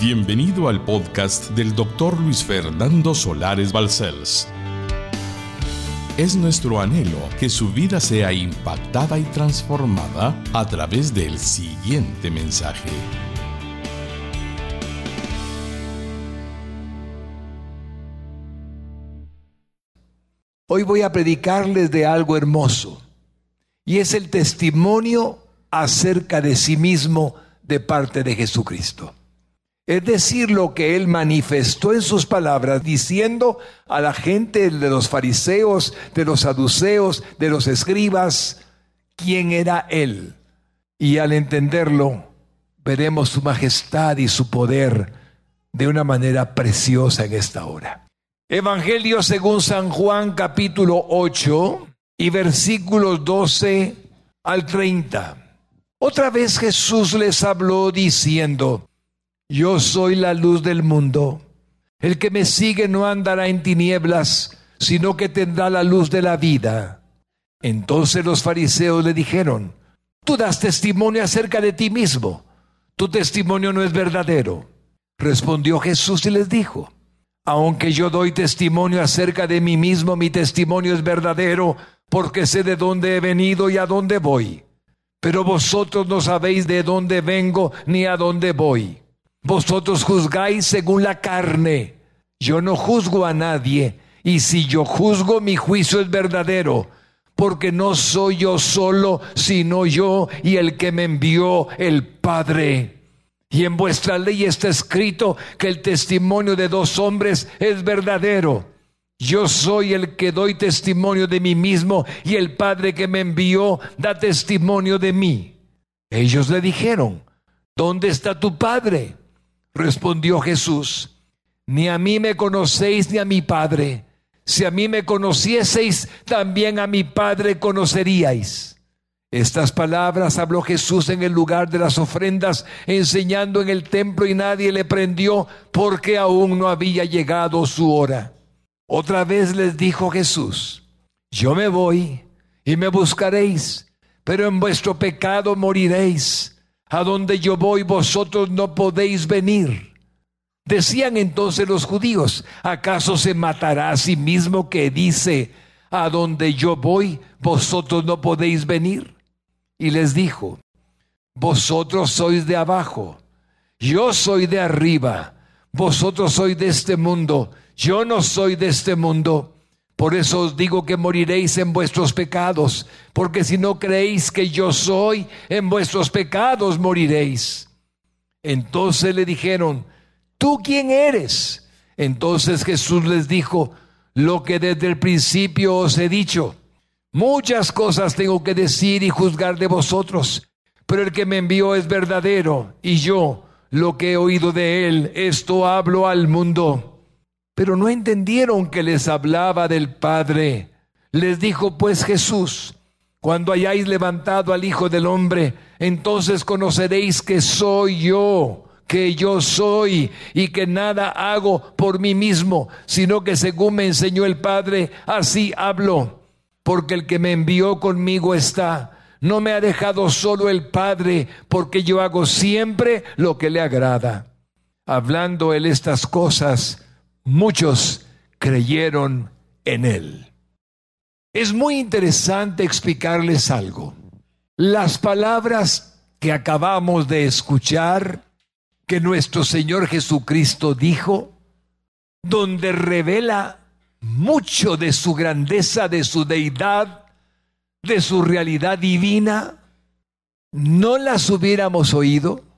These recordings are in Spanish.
Bienvenido al podcast del doctor Luis Fernando Solares Balcells. Es nuestro anhelo que su vida sea impactada y transformada a través del siguiente mensaje. Hoy voy a predicarles de algo hermoso y es el testimonio acerca de sí mismo de parte de Jesucristo. Es decir, lo que él manifestó en sus palabras, diciendo a la gente de los fariseos, de los saduceos, de los escribas, quién era él. Y al entenderlo, veremos su majestad y su poder de una manera preciosa en esta hora. Evangelio según San Juan capítulo 8 y versículos 12 al 30. Otra vez Jesús les habló diciendo, yo soy la luz del mundo. El que me sigue no andará en tinieblas, sino que tendrá la luz de la vida. Entonces los fariseos le dijeron, tú das testimonio acerca de ti mismo, tu testimonio no es verdadero. Respondió Jesús y les dijo, aunque yo doy testimonio acerca de mí mismo, mi testimonio es verdadero, porque sé de dónde he venido y a dónde voy pero vosotros no sabéis de dónde vengo ni a dónde voy. Vosotros juzgáis según la carne. Yo no juzgo a nadie, y si yo juzgo, mi juicio es verdadero, porque no soy yo solo, sino yo y el que me envió, el Padre. Y en vuestra ley está escrito que el testimonio de dos hombres es verdadero. Yo soy el que doy testimonio de mí mismo y el Padre que me envió da testimonio de mí. Ellos le dijeron, ¿dónde está tu Padre? Respondió Jesús, ni a mí me conocéis ni a mi Padre. Si a mí me conocieseis, también a mi Padre conoceríais. Estas palabras habló Jesús en el lugar de las ofrendas, enseñando en el templo y nadie le prendió porque aún no había llegado su hora. Otra vez les dijo Jesús, yo me voy y me buscaréis, pero en vuestro pecado moriréis. A donde yo voy vosotros no podéis venir. Decían entonces los judíos, ¿acaso se matará a sí mismo que dice, a donde yo voy vosotros no podéis venir? Y les dijo, vosotros sois de abajo, yo soy de arriba, vosotros sois de este mundo yo no soy de este mundo. Por eso os digo que moriréis en vuestros pecados, porque si no creéis que yo soy, en vuestros pecados moriréis. Entonces le dijeron, ¿tú quién eres? Entonces Jesús les dijo, lo que desde el principio os he dicho. Muchas cosas tengo que decir y juzgar de vosotros, pero el que me envió es verdadero, y yo, lo que he oído de él, esto hablo al mundo pero no entendieron que les hablaba del Padre. Les dijo pues Jesús, cuando hayáis levantado al Hijo del Hombre, entonces conoceréis que soy yo, que yo soy y que nada hago por mí mismo, sino que según me enseñó el Padre, así hablo, porque el que me envió conmigo está. No me ha dejado solo el Padre, porque yo hago siempre lo que le agrada. Hablando él estas cosas, muchos creyeron en él. Es muy interesante explicarles algo. Las palabras que acabamos de escuchar que nuestro Señor Jesucristo dijo, donde revela mucho de su grandeza, de su deidad, de su realidad divina, no las hubiéramos oído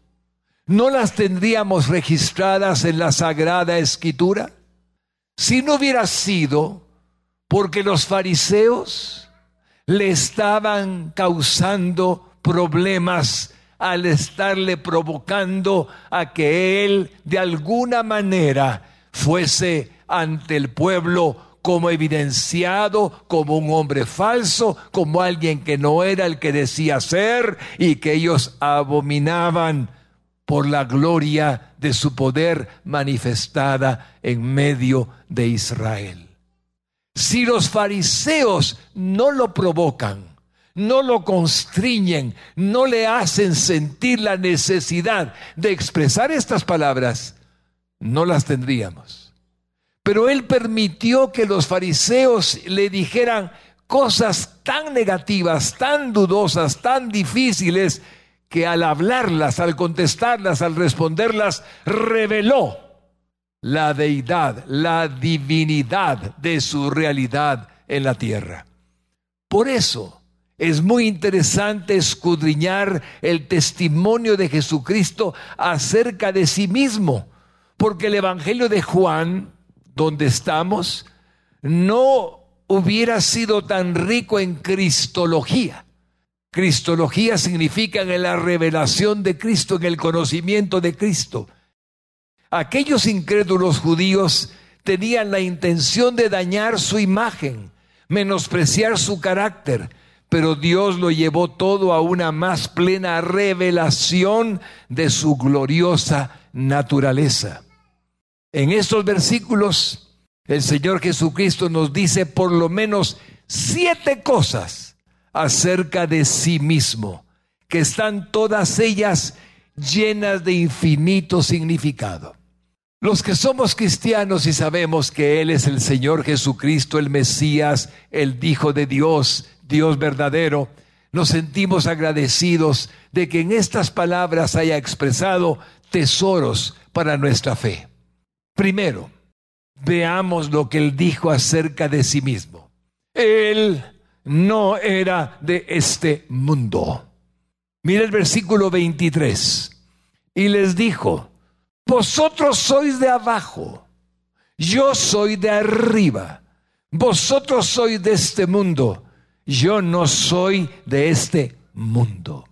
¿no las tendríamos registradas en la Sagrada Escritura? Si no hubiera sido porque los fariseos le estaban causando problemas al estarle provocando a que él de alguna manera fuese ante el pueblo como evidenciado como un hombre falso, como alguien que no era el que decía ser y que ellos abominaban por la gloria de su poder manifestada en medio de Israel. Si los fariseos no lo provocan, no lo constriñen, no le hacen sentir la necesidad de expresar estas palabras, no las tendríamos. Pero él permitió que los fariseos le dijeran cosas tan negativas, tan dudosas, tan difíciles, que al hablarlas, al contestarlas, al responderlas, reveló la deidad, la divinidad de su realidad en la tierra. Por eso es muy interesante escudriñar el testimonio de Jesucristo acerca de sí mismo, porque el Evangelio de Juan, donde estamos, no hubiera sido tan rico en cristología Cristología significa en la revelación de Cristo, en el conocimiento de Cristo. Aquellos incrédulos judíos tenían la intención de dañar su imagen, menospreciar su carácter, pero Dios lo llevó todo a una más plena revelación de su gloriosa naturaleza. En estos versículos, el Señor Jesucristo nos dice por lo menos siete cosas acerca de sí mismo, que están todas ellas llenas de infinito significado. Los que somos cristianos y sabemos que Él es el Señor Jesucristo, el Mesías, el Hijo de Dios, Dios verdadero, nos sentimos agradecidos de que en estas palabras haya expresado tesoros para nuestra fe. Primero, veamos lo que Él dijo acerca de sí mismo. Él no era de este mundo. Mira el versículo 23. Y les dijo, vosotros sois de abajo, yo soy de arriba, vosotros sois de este mundo, yo no soy de este mundo.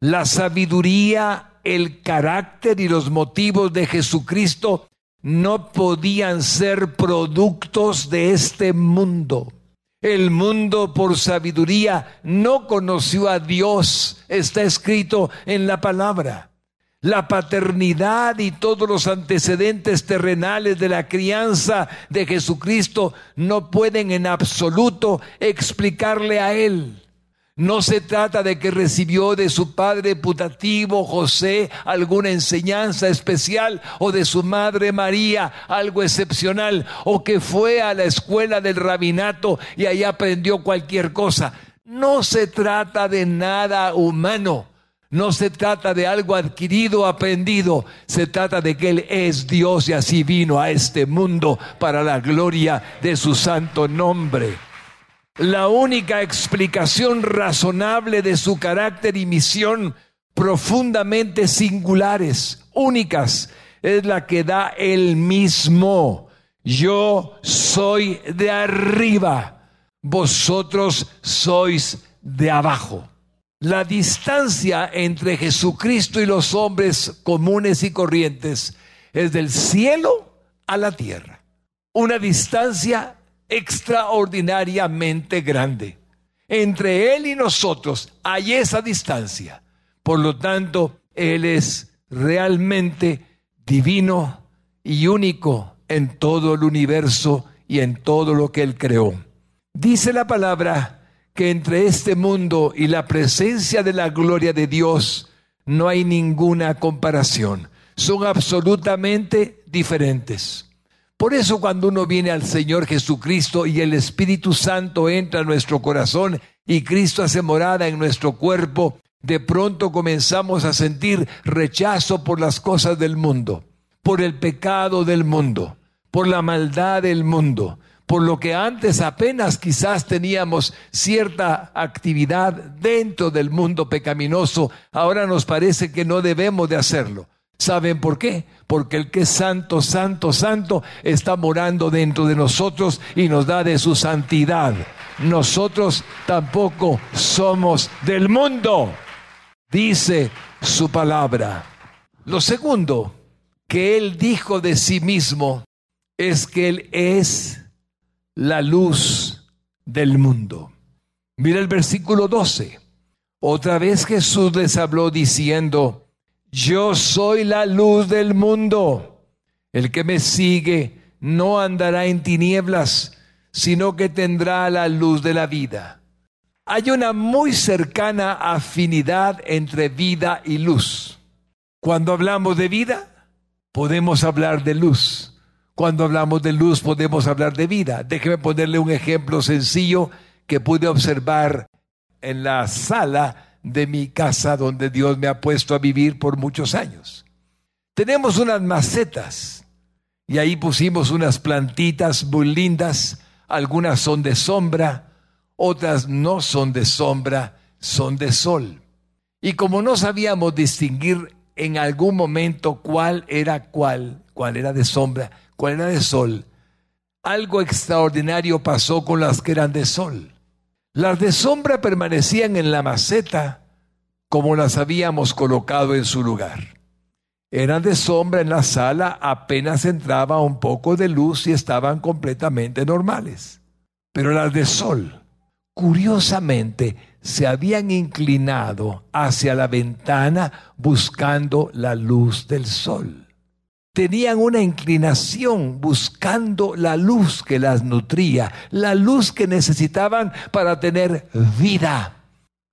La sabiduría, el carácter y los motivos de Jesucristo no podían ser productos de este mundo. El mundo por sabiduría no conoció a Dios, está escrito en la palabra. La paternidad y todos los antecedentes terrenales de la crianza de Jesucristo no pueden en absoluto explicarle a Él. No se trata de que recibió de su padre putativo José alguna enseñanza especial o de su madre María algo excepcional o que fue a la escuela del rabinato y ahí aprendió cualquier cosa. No se trata de nada humano. No se trata de algo adquirido, aprendido. Se trata de que Él es Dios y así vino a este mundo para la gloria de su santo nombre. La única explicación razonable de su carácter y misión profundamente singulares, únicas, es la que da él mismo. Yo soy de arriba, vosotros sois de abajo. La distancia entre Jesucristo y los hombres comunes y corrientes es del cielo a la tierra. Una distancia extraordinariamente grande. Entre Él y nosotros hay esa distancia. Por lo tanto, Él es realmente divino y único en todo el universo y en todo lo que Él creó. Dice la palabra que entre este mundo y la presencia de la gloria de Dios no hay ninguna comparación. Son absolutamente diferentes. Por eso cuando uno viene al Señor Jesucristo y el Espíritu Santo entra a nuestro corazón y Cristo hace morada en nuestro cuerpo, de pronto comenzamos a sentir rechazo por las cosas del mundo, por el pecado del mundo, por la maldad del mundo, por lo que antes apenas quizás teníamos cierta actividad dentro del mundo pecaminoso, ahora nos parece que no debemos de hacerlo. ¿Saben por qué? Porque el que es santo, santo, santo está morando dentro de nosotros y nos da de su santidad. Nosotros tampoco somos del mundo, dice su palabra. Lo segundo que él dijo de sí mismo es que él es la luz del mundo. Mira el versículo 12. Otra vez Jesús les habló diciendo, yo soy la luz del mundo. El que me sigue no andará en tinieblas, sino que tendrá la luz de la vida. Hay una muy cercana afinidad entre vida y luz. Cuando hablamos de vida, podemos hablar de luz. Cuando hablamos de luz, podemos hablar de vida. Déjeme ponerle un ejemplo sencillo que pude observar en la sala de mi casa donde Dios me ha puesto a vivir por muchos años. Tenemos unas macetas y ahí pusimos unas plantitas muy lindas. Algunas son de sombra, otras no son de sombra, son de sol. Y como no sabíamos distinguir en algún momento cuál era cuál, cuál era de sombra, cuál era de sol, algo extraordinario pasó con las que eran de sol. Las de sombra permanecían en la maceta como las habíamos colocado en su lugar. Eran de sombra en la sala, apenas entraba un poco de luz y estaban completamente normales. Pero las de sol, curiosamente, se habían inclinado hacia la ventana buscando la luz del sol. Tenían una inclinación buscando la luz que las nutría, la luz que necesitaban para tener vida.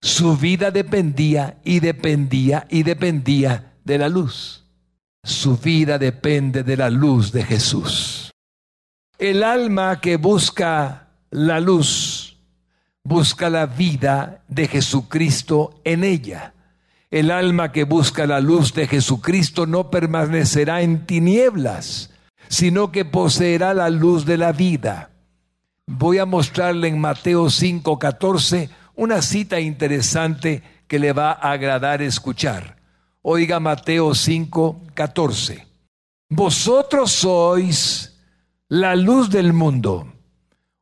Su vida dependía y dependía y dependía de la luz. Su vida depende de la luz de Jesús. El alma que busca la luz busca la vida de Jesucristo en ella. El alma que busca la luz de Jesucristo no permanecerá en tinieblas, sino que poseerá la luz de la vida. Voy a mostrarle en Mateo 5:14 una cita interesante que le va a agradar escuchar. Oiga Mateo 5:14. Vosotros sois la luz del mundo.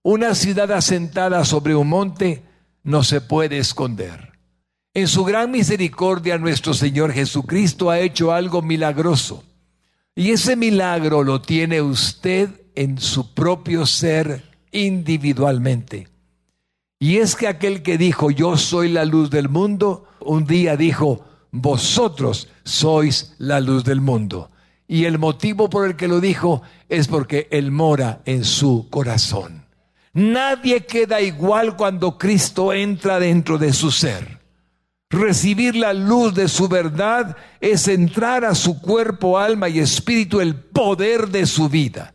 Una ciudad asentada sobre un monte no se puede esconder. En su gran misericordia nuestro Señor Jesucristo ha hecho algo milagroso. Y ese milagro lo tiene usted en su propio ser individualmente. Y es que aquel que dijo, yo soy la luz del mundo, un día dijo, vosotros sois la luz del mundo. Y el motivo por el que lo dijo es porque Él mora en su corazón. Nadie queda igual cuando Cristo entra dentro de su ser. Recibir la luz de su verdad es entrar a su cuerpo, alma y espíritu el poder de su vida.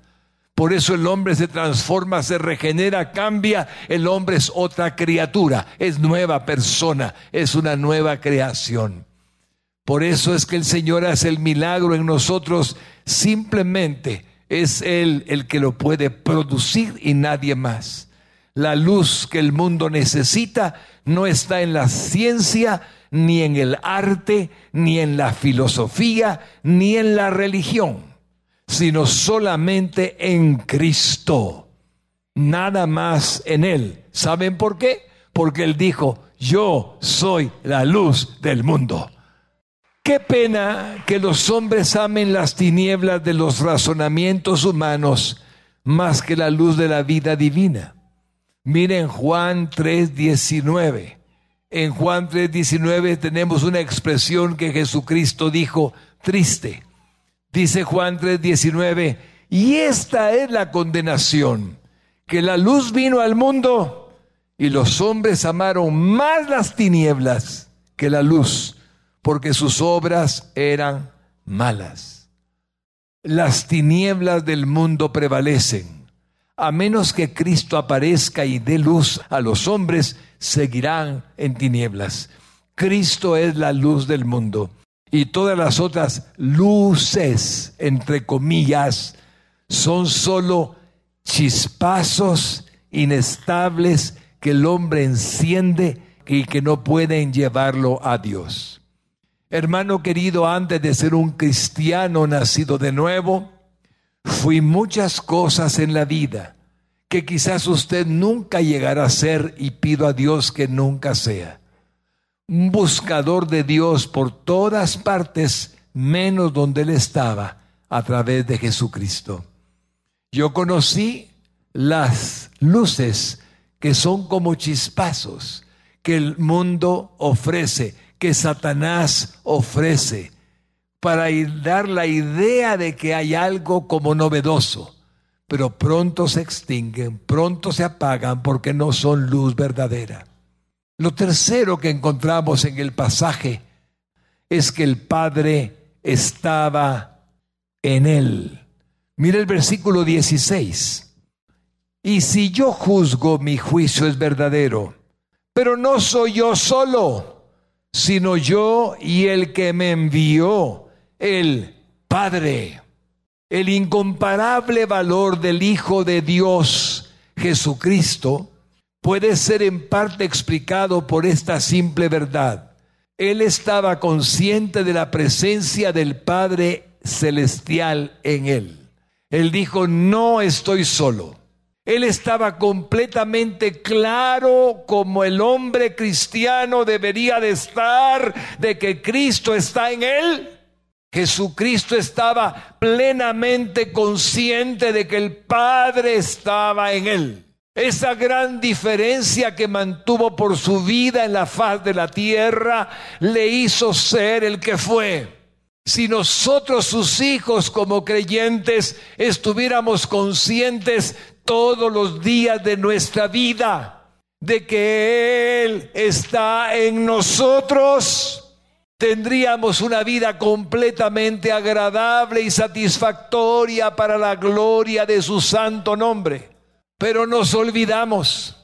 Por eso el hombre se transforma, se regenera, cambia. El hombre es otra criatura, es nueva persona, es una nueva creación. Por eso es que el Señor hace el milagro en nosotros simplemente es Él el que lo puede producir y nadie más. La luz que el mundo necesita no está en la ciencia, ni en el arte, ni en la filosofía, ni en la religión, sino solamente en Cristo. Nada más en Él. ¿Saben por qué? Porque Él dijo, yo soy la luz del mundo. Qué pena que los hombres amen las tinieblas de los razonamientos humanos más que la luz de la vida divina. Miren Juan 3:19. En Juan 3:19 tenemos una expresión que Jesucristo dijo triste. Dice Juan 3:19, y esta es la condenación, que la luz vino al mundo y los hombres amaron más las tinieblas que la luz porque sus obras eran malas. Las tinieblas del mundo prevalecen. A menos que Cristo aparezca y dé luz a los hombres, seguirán en tinieblas. Cristo es la luz del mundo. Y todas las otras luces, entre comillas, son solo chispazos inestables que el hombre enciende y que no pueden llevarlo a Dios. Hermano querido, antes de ser un cristiano nacido de nuevo, fui muchas cosas en la vida que quizás usted nunca llegará a ser y pido a Dios que nunca sea. Un buscador de Dios por todas partes, menos donde Él estaba, a través de Jesucristo. Yo conocí las luces que son como chispazos que el mundo ofrece que Satanás ofrece para dar la idea de que hay algo como novedoso, pero pronto se extinguen, pronto se apagan porque no son luz verdadera. Lo tercero que encontramos en el pasaje es que el Padre estaba en él. Mira el versículo 16. Y si yo juzgo, mi juicio es verdadero, pero no soy yo solo, sino yo y el que me envió, el Padre. El incomparable valor del Hijo de Dios, Jesucristo, puede ser en parte explicado por esta simple verdad. Él estaba consciente de la presencia del Padre Celestial en él. Él dijo, no estoy solo. Él estaba completamente claro como el hombre cristiano debería de estar, de que Cristo está en él. Jesucristo estaba plenamente consciente de que el Padre estaba en él. Esa gran diferencia que mantuvo por su vida en la faz de la tierra le hizo ser el que fue. Si nosotros sus hijos como creyentes estuviéramos conscientes todos los días de nuestra vida de que Él está en nosotros, tendríamos una vida completamente agradable y satisfactoria para la gloria de su santo nombre. Pero nos olvidamos.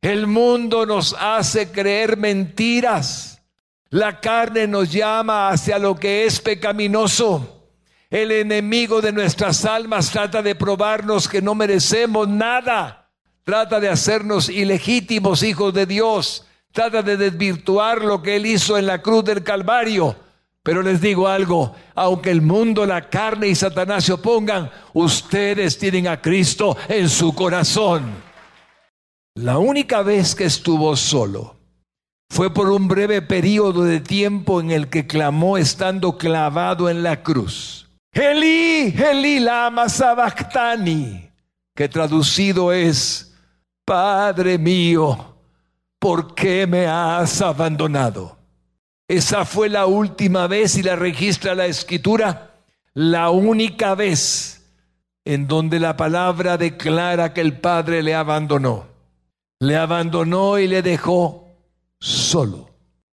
El mundo nos hace creer mentiras. La carne nos llama hacia lo que es pecaminoso. El enemigo de nuestras almas trata de probarnos que no merecemos nada. Trata de hacernos ilegítimos hijos de Dios. Trata de desvirtuar lo que Él hizo en la cruz del Calvario. Pero les digo algo, aunque el mundo, la carne y Satanás se opongan, ustedes tienen a Cristo en su corazón. La única vez que estuvo solo fue por un breve periodo de tiempo en el que clamó estando clavado en la cruz. Eli, Eli lama sabactani, que traducido es, Padre mío, ¿por qué me has abandonado? Esa fue la última vez y la registra la escritura, la única vez en donde la palabra declara que el Padre le abandonó. Le abandonó y le dejó solo.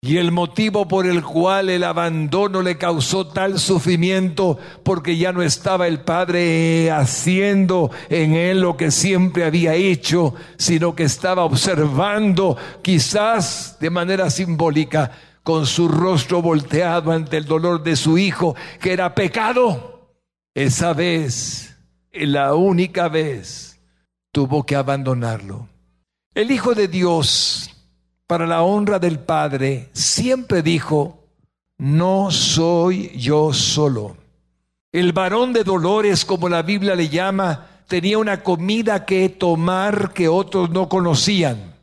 Y el motivo por el cual el abandono le causó tal sufrimiento, porque ya no estaba el Padre haciendo en él lo que siempre había hecho, sino que estaba observando, quizás de manera simbólica, con su rostro volteado ante el dolor de su hijo, que era pecado, esa vez, la única vez, tuvo que abandonarlo. El Hijo de Dios, para la honra del Padre, siempre dijo, no soy yo solo. El varón de dolores, como la Biblia le llama, tenía una comida que tomar que otros no conocían.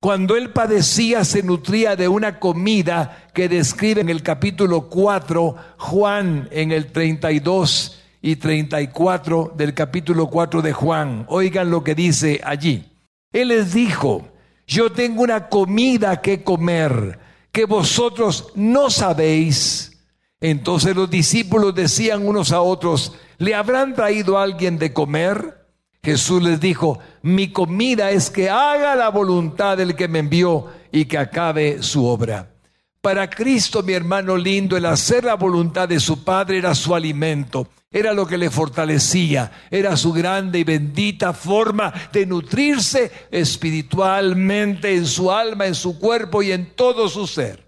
Cuando él padecía se nutría de una comida que describe en el capítulo 4 Juan en el 32 y 34 del capítulo 4 de Juan. Oigan lo que dice allí. Él les dijo, yo tengo una comida que comer que vosotros no sabéis. Entonces los discípulos decían unos a otros, ¿le habrán traído a alguien de comer? Jesús les dijo, mi comida es que haga la voluntad del que me envió y que acabe su obra. Para Cristo, mi hermano lindo, el hacer la voluntad de su Padre era su alimento, era lo que le fortalecía, era su grande y bendita forma de nutrirse espiritualmente en su alma, en su cuerpo y en todo su ser.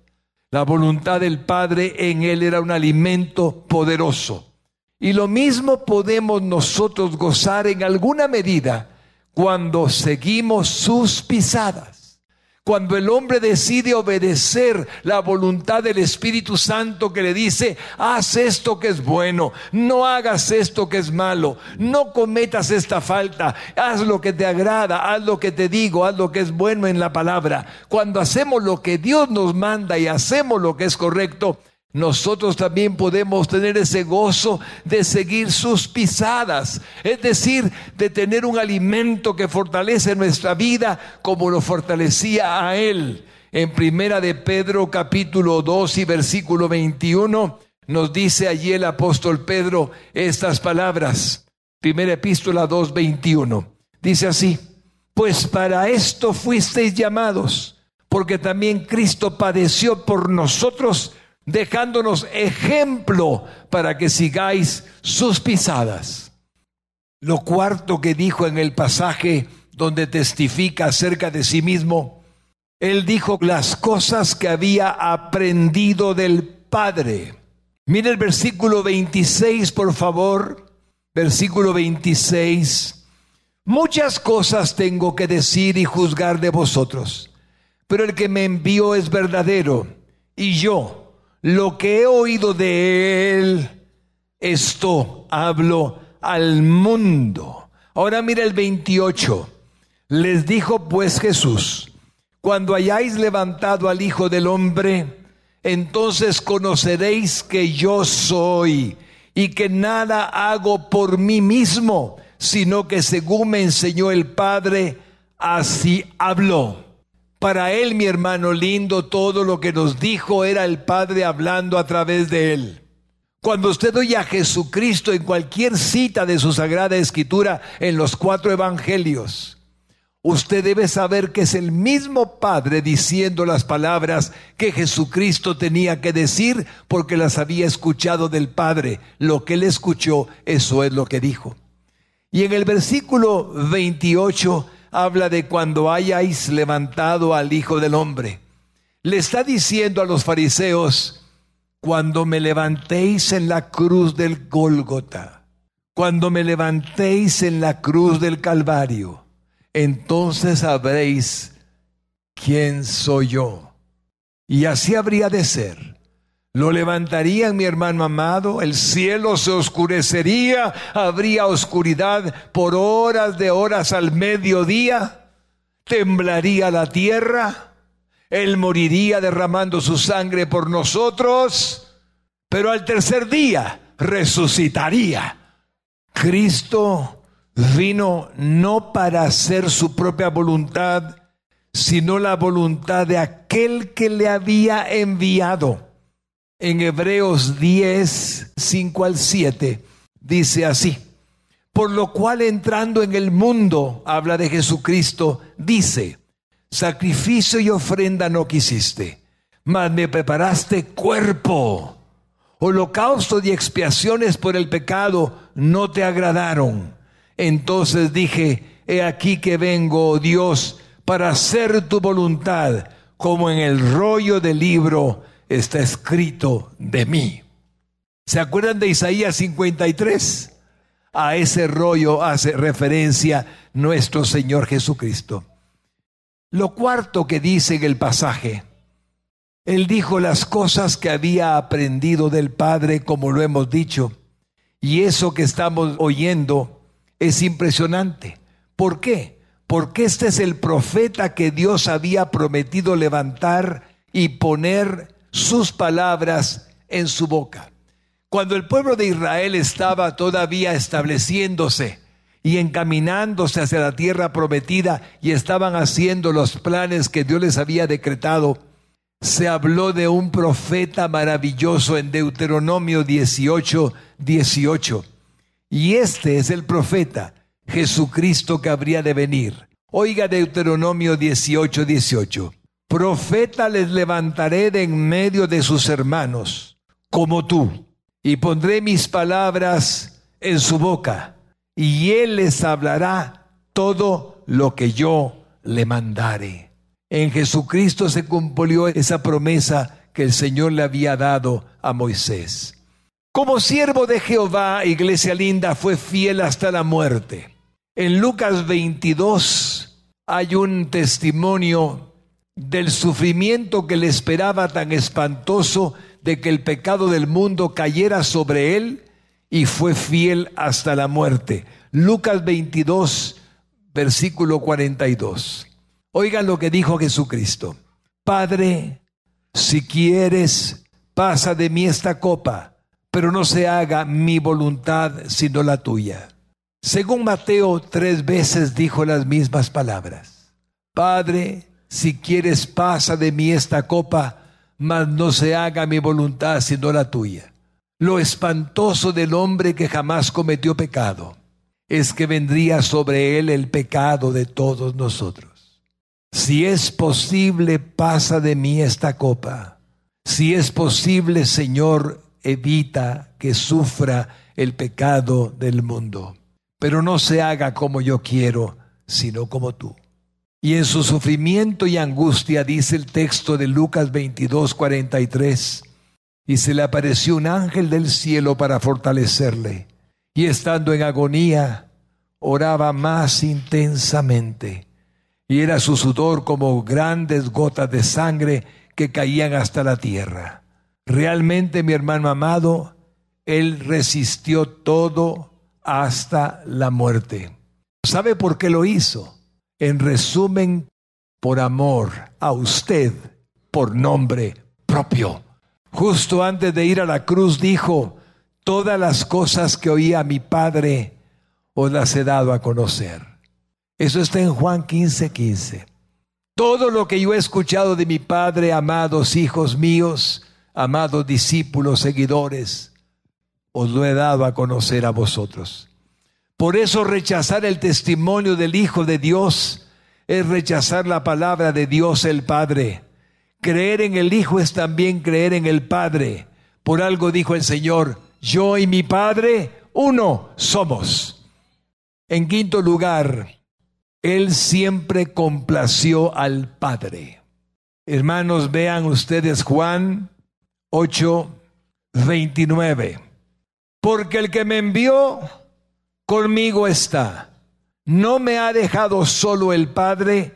La voluntad del Padre en él era un alimento poderoso. Y lo mismo podemos nosotros gozar en alguna medida cuando seguimos sus pisadas. Cuando el hombre decide obedecer la voluntad del Espíritu Santo que le dice, haz esto que es bueno, no hagas esto que es malo, no cometas esta falta, haz lo que te agrada, haz lo que te digo, haz lo que es bueno en la palabra. Cuando hacemos lo que Dios nos manda y hacemos lo que es correcto, nosotros también podemos tener ese gozo de seguir sus pisadas, es decir, de tener un alimento que fortalece nuestra vida como lo fortalecía a él. En primera de Pedro capítulo 2 y versículo 21 nos dice allí el apóstol Pedro estas palabras. Primera epístola 2, 21. Dice así, pues para esto fuisteis llamados porque también Cristo padeció por nosotros, dejándonos ejemplo para que sigáis sus pisadas. Lo cuarto que dijo en el pasaje donde testifica acerca de sí mismo, él dijo las cosas que había aprendido del Padre. Mire el versículo 26, por favor. Versículo 26. Muchas cosas tengo que decir y juzgar de vosotros, pero el que me envió es verdadero, y yo, lo que he oído de él, esto hablo al mundo. Ahora mira el 28. Les dijo pues Jesús, cuando hayáis levantado al Hijo del Hombre, entonces conoceréis que yo soy y que nada hago por mí mismo, sino que según me enseñó el Padre, así habló. Para él, mi hermano lindo, todo lo que nos dijo era el Padre hablando a través de él. Cuando usted oye a Jesucristo en cualquier cita de su Sagrada Escritura en los cuatro evangelios, usted debe saber que es el mismo Padre diciendo las palabras que Jesucristo tenía que decir porque las había escuchado del Padre. Lo que él escuchó, eso es lo que dijo. Y en el versículo 28 habla de cuando hayáis levantado al Hijo del Hombre. Le está diciendo a los fariseos, cuando me levantéis en la cruz del Gólgota, cuando me levantéis en la cruz del Calvario, entonces sabréis quién soy yo. Y así habría de ser. Lo levantarían, mi hermano amado, el cielo se oscurecería, habría oscuridad por horas de horas al mediodía, temblaría la tierra, él moriría derramando su sangre por nosotros, pero al tercer día resucitaría. Cristo vino no para hacer su propia voluntad, sino la voluntad de aquel que le había enviado. En Hebreos 10, 5 al 7, dice así, por lo cual entrando en el mundo, habla de Jesucristo, dice, sacrificio y ofrenda no quisiste, mas me preparaste cuerpo. Holocausto y expiaciones por el pecado no te agradaron. Entonces dije, he aquí que vengo, oh Dios, para hacer tu voluntad, como en el rollo del libro está escrito de mí. ¿Se acuerdan de Isaías 53? A ese rollo hace referencia nuestro Señor Jesucristo. Lo cuarto que dice en el pasaje, él dijo las cosas que había aprendido del Padre, como lo hemos dicho, y eso que estamos oyendo es impresionante. ¿Por qué? Porque este es el profeta que Dios había prometido levantar y poner sus palabras en su boca. Cuando el pueblo de Israel estaba todavía estableciéndose, y encaminándose hacia la tierra prometida y estaban haciendo los planes que Dios les había decretado, se habló de un profeta maravilloso en Deuteronomio 18, 18. Y este es el profeta, Jesucristo que habría de venir. Oiga Deuteronomio 18, 18. Profeta les levantaré de en medio de sus hermanos, como tú, y pondré mis palabras en su boca y él les hablará todo lo que yo le mandare. En Jesucristo se cumplió esa promesa que el Señor le había dado a Moisés. Como siervo de Jehová, iglesia linda, fue fiel hasta la muerte. En Lucas 22 hay un testimonio del sufrimiento que le esperaba tan espantoso de que el pecado del mundo cayera sobre él y fue fiel hasta la muerte. Lucas 22, versículo 42. Oigan lo que dijo Jesucristo. Padre, si quieres, pasa de mí esta copa, pero no se haga mi voluntad sino la tuya. Según Mateo, tres veces dijo las mismas palabras. Padre, si quieres, pasa de mí esta copa, mas no se haga mi voluntad sino la tuya. Lo espantoso del hombre que jamás cometió pecado es que vendría sobre él el pecado de todos nosotros. si es posible, pasa de mí esta copa. Si es posible, Señor, evita que sufra el pecado del mundo. Pero no se haga como yo quiero, sino como tú. Y en su sufrimiento y angustia, dice el texto de Lucas 22, 43, y se le apareció un ángel del cielo para fortalecerle. Y estando en agonía, oraba más intensamente y era su sudor como grandes gotas de sangre que caían hasta la tierra. Realmente, mi hermano amado, él resistió todo hasta la muerte. ¿Sabe por qué lo hizo? En resumen, por amor a usted, por nombre propio. Justo antes de ir a la cruz dijo, todas las cosas que oía mi Padre os las he dado a conocer. Eso está en Juan 15, 15. Todo lo que yo he escuchado de mi Padre, amados hijos míos, amados discípulos, seguidores, os lo he dado a conocer a vosotros. Por eso rechazar el testimonio del Hijo de Dios es rechazar la palabra de Dios el Padre. Creer en el Hijo es también creer en el Padre. Por algo dijo el Señor, yo y mi Padre, uno somos. En quinto lugar, él siempre complació al Padre. Hermanos, vean ustedes Juan 8, 29. Porque el que me envió conmigo está. No me ha dejado solo el Padre,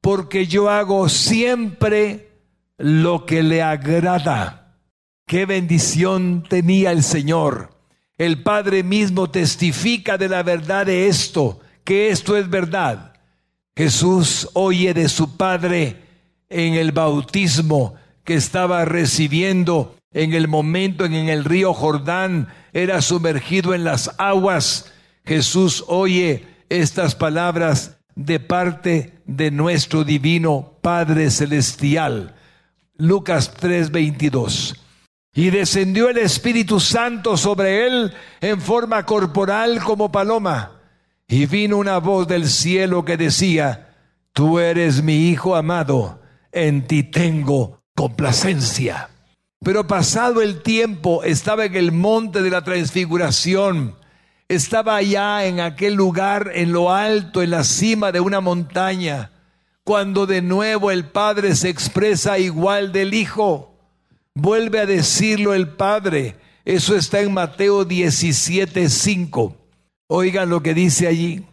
porque yo hago siempre lo que le agrada. Qué bendición tenía el Señor. El Padre mismo testifica de la verdad de esto que esto es verdad. Jesús oye de su Padre en el bautismo que estaba recibiendo en el momento en el río Jordán era sumergido en las aguas. Jesús oye estas palabras de parte de nuestro divino Padre Celestial. Lucas 3:22. Y descendió el Espíritu Santo sobre él en forma corporal como paloma y vino una voz del cielo que decía, Tú eres mi Hijo amado, en ti tengo complacencia. Pero pasado el tiempo, estaba en el monte de la transfiguración, estaba allá en aquel lugar, en lo alto, en la cima de una montaña, cuando de nuevo el Padre se expresa igual del Hijo. Vuelve a decirlo el Padre. Eso está en Mateo 17, 5. Oigan lo que dice allí.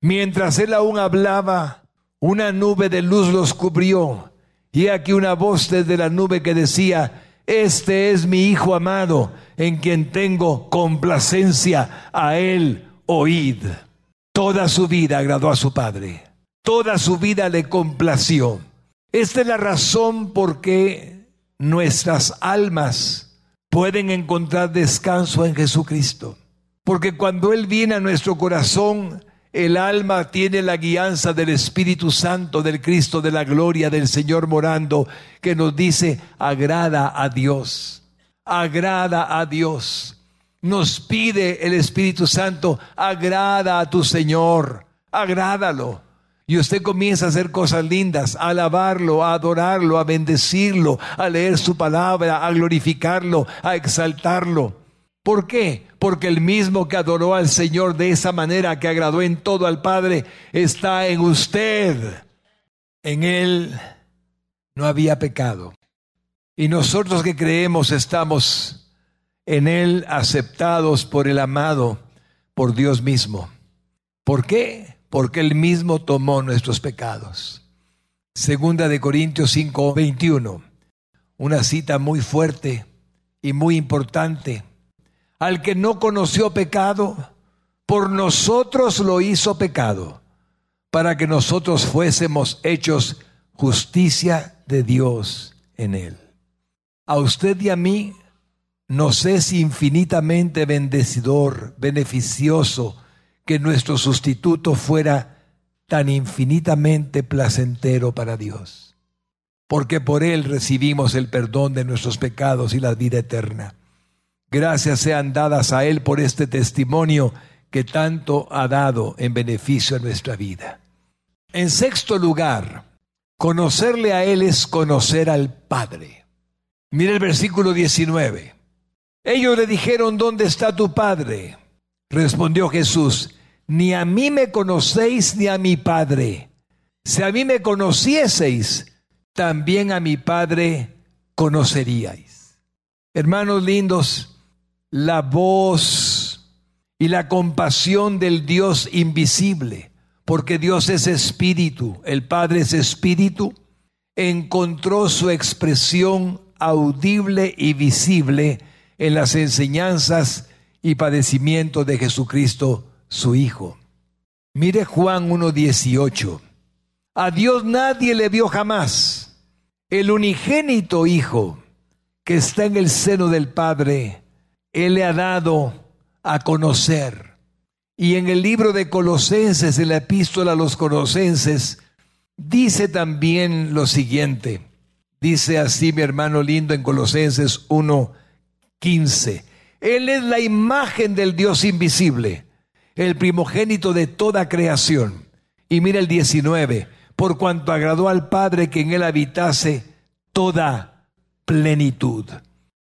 Mientras él aún hablaba, una nube de luz los cubrió. Y aquí una voz desde la nube que decía, este es mi Hijo amado, en quien tengo complacencia, a él oíd. Toda su vida agradó a su Padre, toda su vida le complació. Esta es la razón por qué nuestras almas pueden encontrar descanso en Jesucristo. Porque cuando Él viene a nuestro corazón, el alma tiene la guianza del Espíritu Santo, del Cristo, de la gloria del Señor morando, que nos dice, agrada a Dios, agrada a Dios. Nos pide el Espíritu Santo, agrada a tu Señor, agrádalo. Y usted comienza a hacer cosas lindas, a alabarlo, a adorarlo, a bendecirlo, a leer su palabra, a glorificarlo, a exaltarlo. ¿Por qué? Porque el mismo que adoró al Señor de esa manera, que agradó en todo al Padre, está en usted. En Él no había pecado. Y nosotros que creemos estamos en Él aceptados por el amado, por Dios mismo. ¿Por qué? Porque Él mismo tomó nuestros pecados. Segunda de Corintios 5, 21. Una cita muy fuerte y muy importante al que no conoció pecado, por nosotros lo hizo pecado, para que nosotros fuésemos hechos justicia de Dios en él. A usted y a mí nos es infinitamente bendecidor, beneficioso, que nuestro sustituto fuera tan infinitamente placentero para Dios, porque por él recibimos el perdón de nuestros pecados y la vida eterna. Gracias sean dadas a Él por este testimonio que tanto ha dado en beneficio a nuestra vida. En sexto lugar, Conocerle a Él es conocer al Padre. Mira el versículo 19. Ellos le dijeron, ¿dónde está tu Padre? Respondió Jesús, ni a mí me conocéis ni a mi Padre. Si a mí me conocieseis, también a mi Padre conoceríais. Hermanos lindos, la voz y la compasión del Dios invisible, porque Dios es espíritu, el Padre es espíritu, encontró su expresión audible y visible en las enseñanzas y padecimientos de Jesucristo, su Hijo. Mire Juan 1.18. A Dios nadie le vio jamás. El unigénito Hijo que está en el seno del Padre, Él le ha dado a conocer. Y en el libro de Colosenses, en la epístola a los Colosenses, dice también lo siguiente. Dice así mi hermano lindo en Colosenses 1.15. Él es la imagen del Dios invisible, el primogénito de toda creación. Y mira el 19, por cuanto agradó al Padre que en él habitase toda plenitud.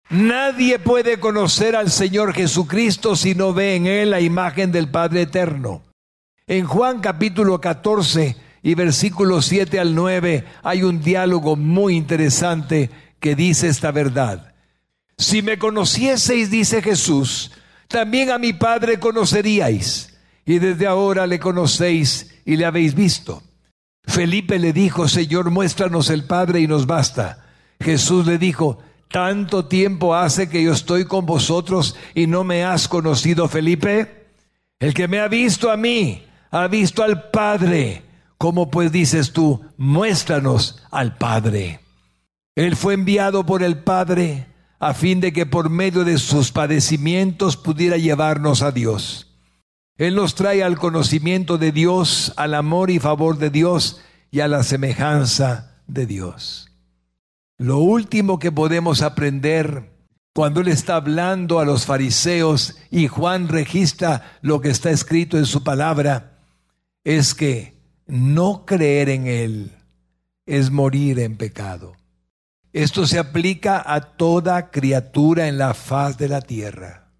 Nadie puede conocer al Señor Jesucristo si no ve en él la imagen del Padre eterno. En Juan capítulo 14 y versículos 7 al 9 hay un diálogo muy interesante que dice esta verdad. Si me conocieseis, dice Jesús, también a mi Padre conoceríais, y desde ahora le conocéis y le habéis visto. Felipe le dijo, Señor, muéstranos el Padre y nos basta. Jesús le dijo, ¿tanto tiempo hace que yo estoy con vosotros y no me has conocido, Felipe? El que me ha visto a mí, ha visto al Padre. ¿Cómo pues dices tú, muéstranos al Padre? Él fue enviado por el Padre a fin de que por medio de sus padecimientos pudiera llevarnos a Dios. Él nos trae al conocimiento de Dios, al amor y favor de Dios y a la semejanza de Dios. Lo último que podemos aprender cuando Él está hablando a los fariseos y Juan registra lo que está escrito en su palabra, es que no creer en Él es morir en pecado. Esto se aplica a toda criatura en la faz de la tierra.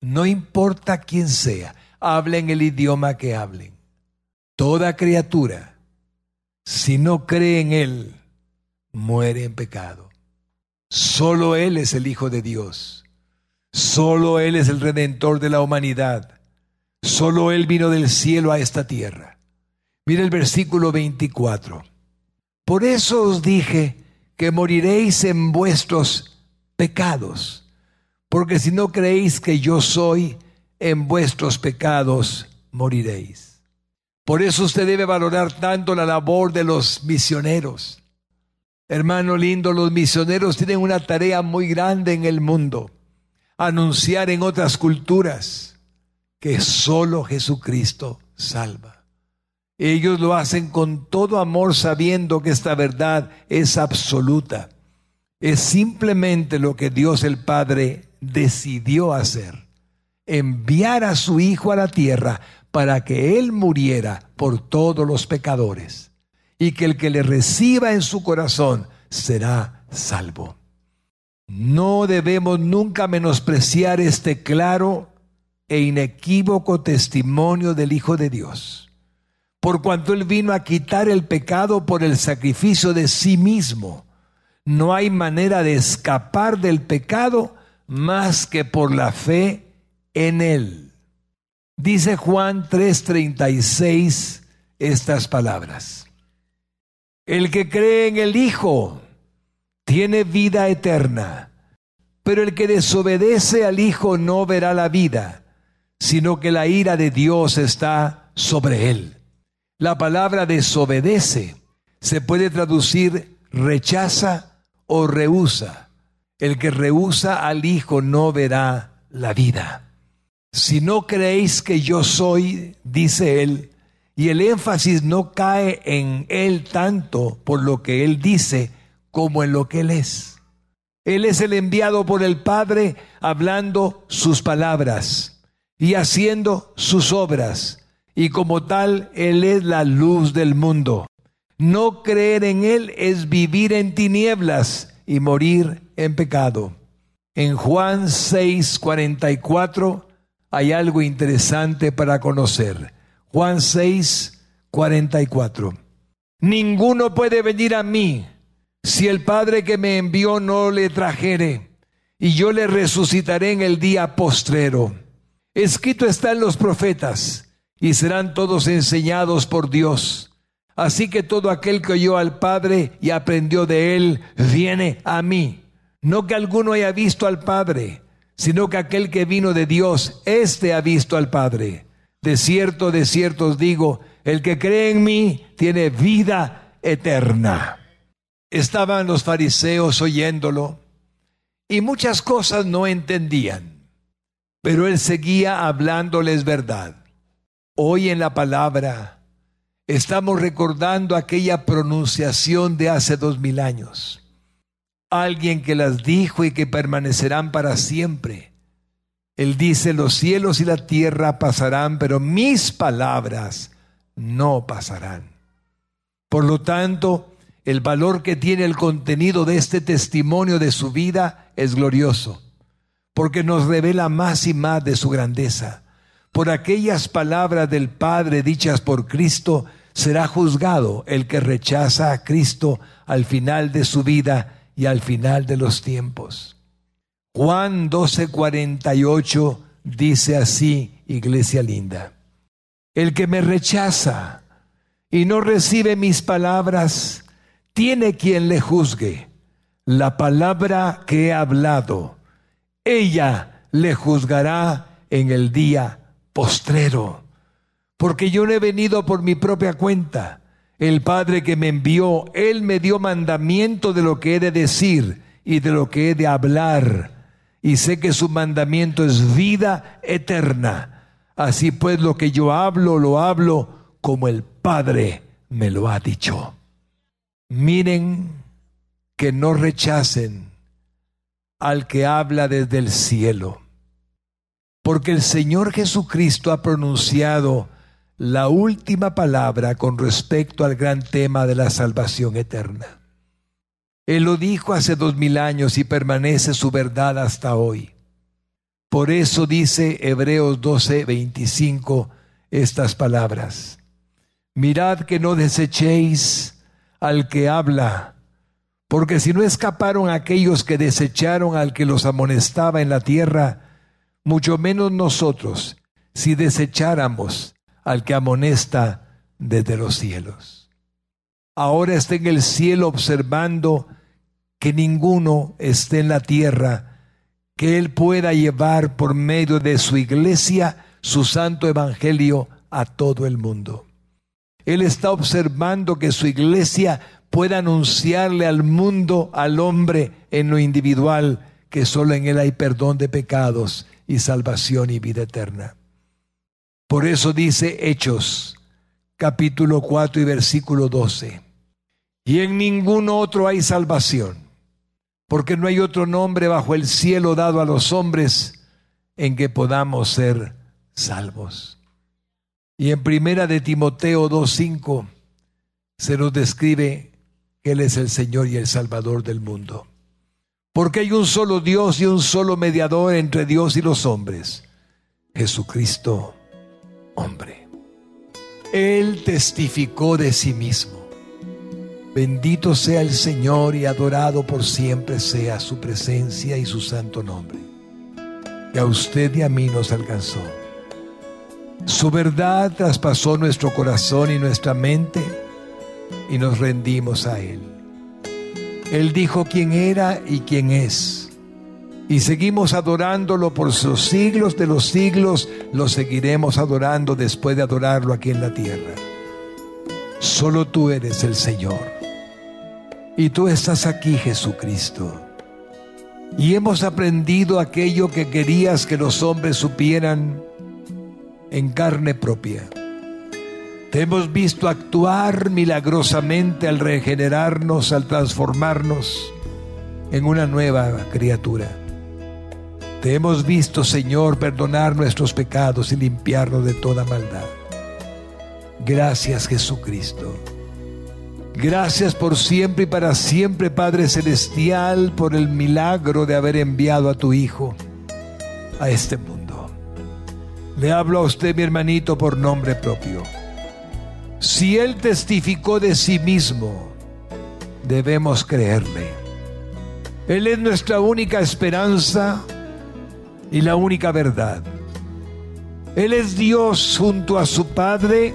No importa quién sea, hablen el idioma que hablen. Toda criatura, si no cree en Él, muere en pecado. Solo Él es el Hijo de Dios. Solo Él es el Redentor de la humanidad. Solo Él vino del cielo a esta tierra. Mira el versículo 24. Por eso os dije, que moriréis en vuestros pecados, porque si no creéis que yo soy, en vuestros pecados moriréis. Por eso usted debe valorar tanto la labor de los misioneros. Hermano lindo, los misioneros tienen una tarea muy grande en el mundo, anunciar en otras culturas que solo Jesucristo salva. Ellos lo hacen con todo amor sabiendo que esta verdad es absoluta. Es simplemente lo que Dios el Padre decidió hacer. Enviar a su Hijo a la tierra para que Él muriera por todos los pecadores y que el que le reciba en su corazón será salvo. No debemos nunca menospreciar este claro e inequívoco testimonio del Hijo de Dios por cuanto Él vino a quitar el pecado por el sacrificio de sí mismo. No hay manera de escapar del pecado más que por la fe en Él. Dice Juan 3:36 estas palabras. El que cree en el Hijo tiene vida eterna, pero el que desobedece al Hijo no verá la vida, sino que la ira de Dios está sobre él. La palabra desobedece se puede traducir rechaza o rehúsa. El que rehúsa al Hijo no verá la vida. Si no creéis que yo soy, dice él, y el énfasis no cae en él tanto por lo que él dice como en lo que él es. Él es el enviado por el Padre hablando sus palabras y haciendo sus obras y como tal Él es la luz del mundo. No creer en Él es vivir en tinieblas y morir en pecado. En Juan 6, 44 hay algo interesante para conocer. Juan 6, 44. Ninguno puede venir a mí si el Padre que me envió no le trajere, y yo le resucitaré en el día postrero. Escrito está en los profetas, y serán todos enseñados por Dios. Así que todo aquel que oyó al Padre y aprendió de él, viene a mí. No que alguno haya visto al Padre, sino que aquel que vino de Dios, éste ha visto al Padre. De cierto, de cierto os digo, el que cree en mí tiene vida eterna. Estaban los fariseos oyéndolo y muchas cosas no entendían, pero él seguía hablándoles verdad. Hoy en la palabra estamos recordando aquella pronunciación de hace dos mil años. Alguien que las dijo y que permanecerán para siempre. Él dice, los cielos y la tierra pasarán, pero mis palabras no pasarán. Por lo tanto, el valor que tiene el contenido de este testimonio de su vida es glorioso, porque nos revela más y más de su grandeza. Por aquellas palabras del Padre dichas por Cristo, será juzgado el que rechaza a Cristo al final de su vida y al final de los tiempos. Juan 12:48 dice así, iglesia linda. El que me rechaza y no recibe mis palabras, tiene quien le juzgue. La palabra que he hablado, ella le juzgará en el día postrero. Porque yo no he venido por mi propia cuenta. El Padre que me envió, Él me dio mandamiento de lo que he de decir y de lo que he de hablar. Y sé que su mandamiento es vida eterna Así pues lo que yo hablo, lo hablo como el Padre me lo ha dicho. Miren que no rechacen al que habla desde el cielo, porque el Señor Jesucristo ha pronunciado la última palabra con respecto al gran tema de la salvación eterna. Él lo dijo hace dos mil años y permanece su verdad hasta hoy. Por eso dice Hebreos 12, 25 estas palabras. Mirad que no desechéis al que habla, porque si no escaparon aquellos que desecharon al que los amonestaba en la tierra, mucho menos nosotros, si desecháramos al que amonesta desde los cielos. Ahora está en el cielo observando que ninguno esté en la tierra que Él pueda llevar por medio de su iglesia su santo evangelio a todo el mundo. Él está observando que su iglesia pueda anunciarle al mundo, al hombre en lo individual, que solo en Él hay perdón de pecados y salvación y vida eterna. Por eso dice Hechos, capítulo 4 y versículo 12, y en ningún otro hay salvación porque no hay otro nombre bajo el cielo dado a los hombres en que podamos ser salvos. Y en primera de Timoteo 2:5 se nos describe que él es el Señor y el Salvador del mundo. Porque hay un solo Dios y un solo mediador entre Dios y los hombres, Jesucristo, hombre. Él testificó de sí mismo Bendito sea el Señor y adorado por siempre sea su presencia y su santo nombre, que a usted y a mí nos alcanzó. Su verdad traspasó nuestro corazón y nuestra mente y nos rendimos a Él. Él dijo quién era y quién es. Y seguimos adorándolo por los siglos de los siglos, lo seguiremos adorando después de adorarlo aquí en la tierra. Solo tú eres el Señor. Y tú estás aquí, Jesucristo. Y hemos aprendido aquello que querías que los hombres supieran en carne propia. Te hemos visto actuar milagrosamente al regenerarnos, al transformarnos en una nueva criatura. Te hemos visto, Señor, perdonar nuestros pecados y limpiarnos de toda maldad. Gracias, Jesucristo. Gracias por siempre y para siempre, Padre Celestial, por el milagro de haber enviado a tu Hijo a este mundo. Le hablo a usted, mi hermanito, por nombre propio. Si Él testificó de sí mismo, debemos creerle. Él es nuestra única esperanza y la única verdad. Él es Dios junto a su Padre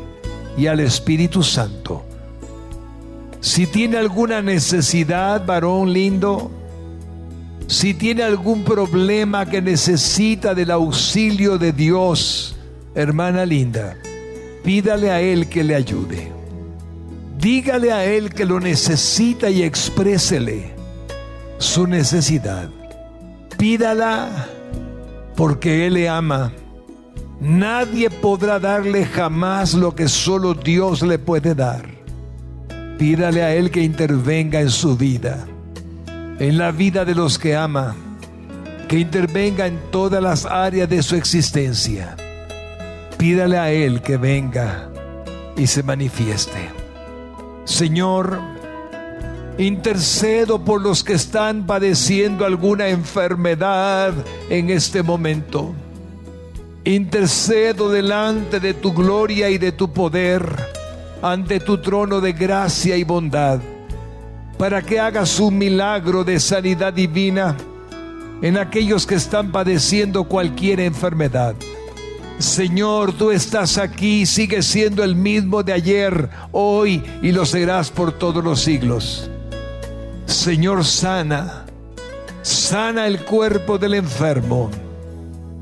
y al Espíritu Santo. Si tiene alguna necesidad, varón lindo, si tiene algún problema que necesita del auxilio de Dios, hermana linda, pídale a Él que le ayude. Dígale a Él que lo necesita y exprésele su necesidad. Pídala porque Él le ama. Nadie podrá darle jamás lo que solo Dios le puede dar. Pídale a Él que intervenga en su vida, en la vida de los que ama, que intervenga en todas las áreas de su existencia. Pídale a Él que venga y se manifieste. Señor, intercedo por los que están padeciendo alguna enfermedad en este momento. Intercedo delante de tu gloria y de tu poder ante tu trono de gracia y bondad, para que hagas un milagro de sanidad divina en aquellos que están padeciendo cualquier enfermedad. Señor, tú estás aquí, sigues siendo el mismo de ayer, hoy y lo serás por todos los siglos. Señor, sana, sana el cuerpo del enfermo.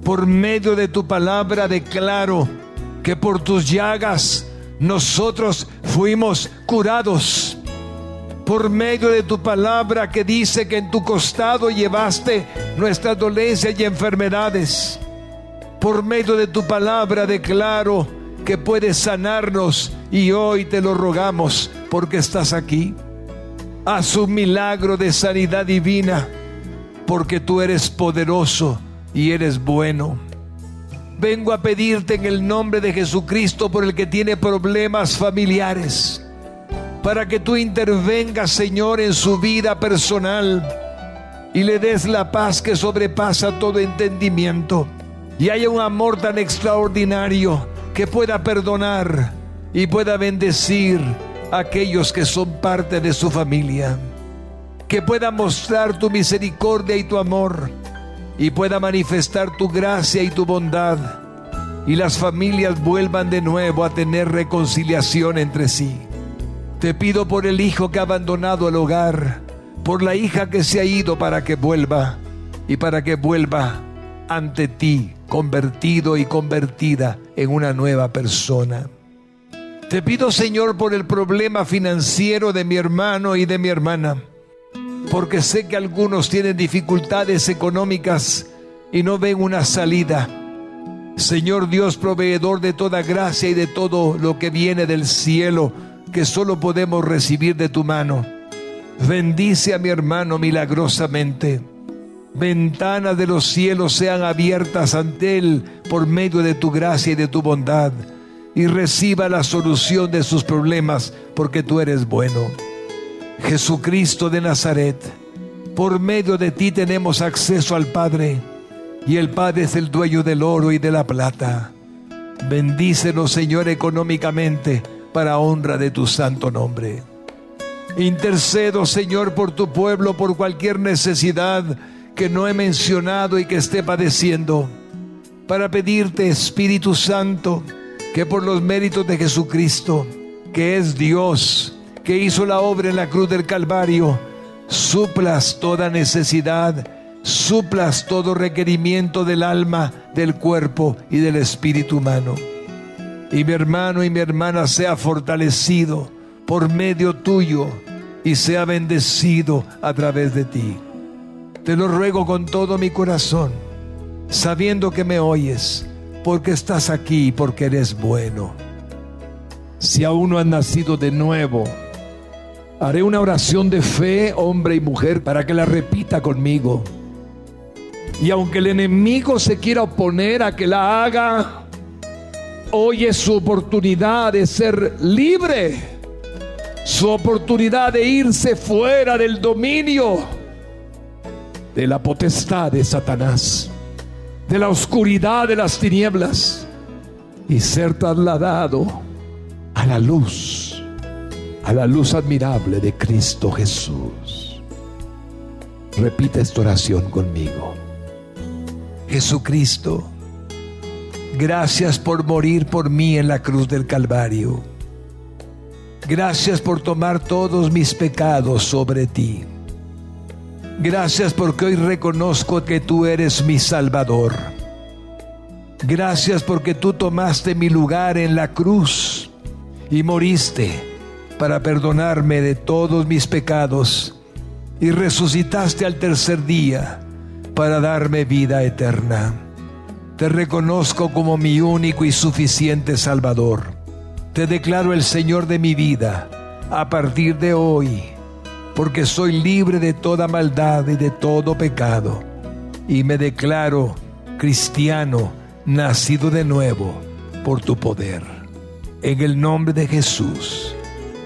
Por medio de tu palabra declaro que por tus llagas nosotros fuimos curados por medio de tu palabra que dice que en tu costado llevaste nuestras dolencias y enfermedades. Por medio de tu palabra declaro que puedes sanarnos y hoy te lo rogamos porque estás aquí. Haz un milagro de sanidad divina porque tú eres poderoso y eres bueno. Vengo a pedirte en el nombre de Jesucristo por el que tiene problemas familiares, para que tú intervengas, Señor, en su vida personal y le des la paz que sobrepasa todo entendimiento. Y haya un amor tan extraordinario que pueda perdonar y pueda bendecir a aquellos que son parte de su familia, que pueda mostrar tu misericordia y tu amor y pueda manifestar tu gracia y tu bondad y las familias vuelvan de nuevo a tener reconciliación entre sí. Te pido por el hijo que ha abandonado el hogar, por la hija que se ha ido para que vuelva y para que vuelva ante ti convertido y convertida en una nueva persona. Te pido Señor por el problema financiero de mi hermano y de mi hermana porque sé que algunos tienen dificultades económicas y no ven una salida. Señor Dios, proveedor de toda gracia y de todo lo que viene del cielo, que solo podemos recibir de tu mano. Bendice a mi hermano milagrosamente. Ventanas de los cielos sean abiertas ante él por medio de tu gracia y de tu bondad, y reciba la solución de sus problemas, porque tú eres bueno. Jesucristo de Nazaret, por medio de ti tenemos acceso al Padre y el Padre es el dueño del oro y de la plata. Bendícenos, Señor, económicamente para honra de tu santo nombre. Intercedo, Señor, por tu pueblo, por cualquier necesidad que no he mencionado y que esté padeciendo, para pedirte, Espíritu Santo, que por los méritos de Jesucristo, que es Dios, que hizo la obra en la cruz del Calvario, suplas toda necesidad, suplas todo requerimiento del alma, del cuerpo y del espíritu humano. Y mi hermano y mi hermana sea fortalecido por medio tuyo y sea bendecido a través de ti. Te lo ruego con todo mi corazón, sabiendo que me oyes, porque estás aquí y porque eres bueno. Si aún no has nacido de nuevo, Haré una oración de fe, hombre y mujer, para que la repita conmigo. Y aunque el enemigo se quiera oponer a que la haga, hoy es su oportunidad de ser libre su oportunidad de irse fuera del dominio de la potestad de Satanás, de la oscuridad de las tinieblas y ser trasladado a la luz, a la luz admirable de Cristo Jesús. Repita esta oración conmigo. Jesucristo, gracias por morir por mí en la cruz del Calvario. Gracias por tomar todos mis pecados sobre ti. Gracias porque hoy reconozco que tú eres mi Salvador. Gracias porque tú tomaste mi lugar en la cruz y moriste para perdonarme de todos mis pecados y resucitaste al tercer día para darme vida eterna. Te reconozco como mi único y suficiente Salvador. Te declaro el Señor de mi vida a partir de hoy porque soy libre de toda maldad y de todo pecado, y me declaro cristiano, nacido de nuevo por tu poder. En el nombre de Jesús.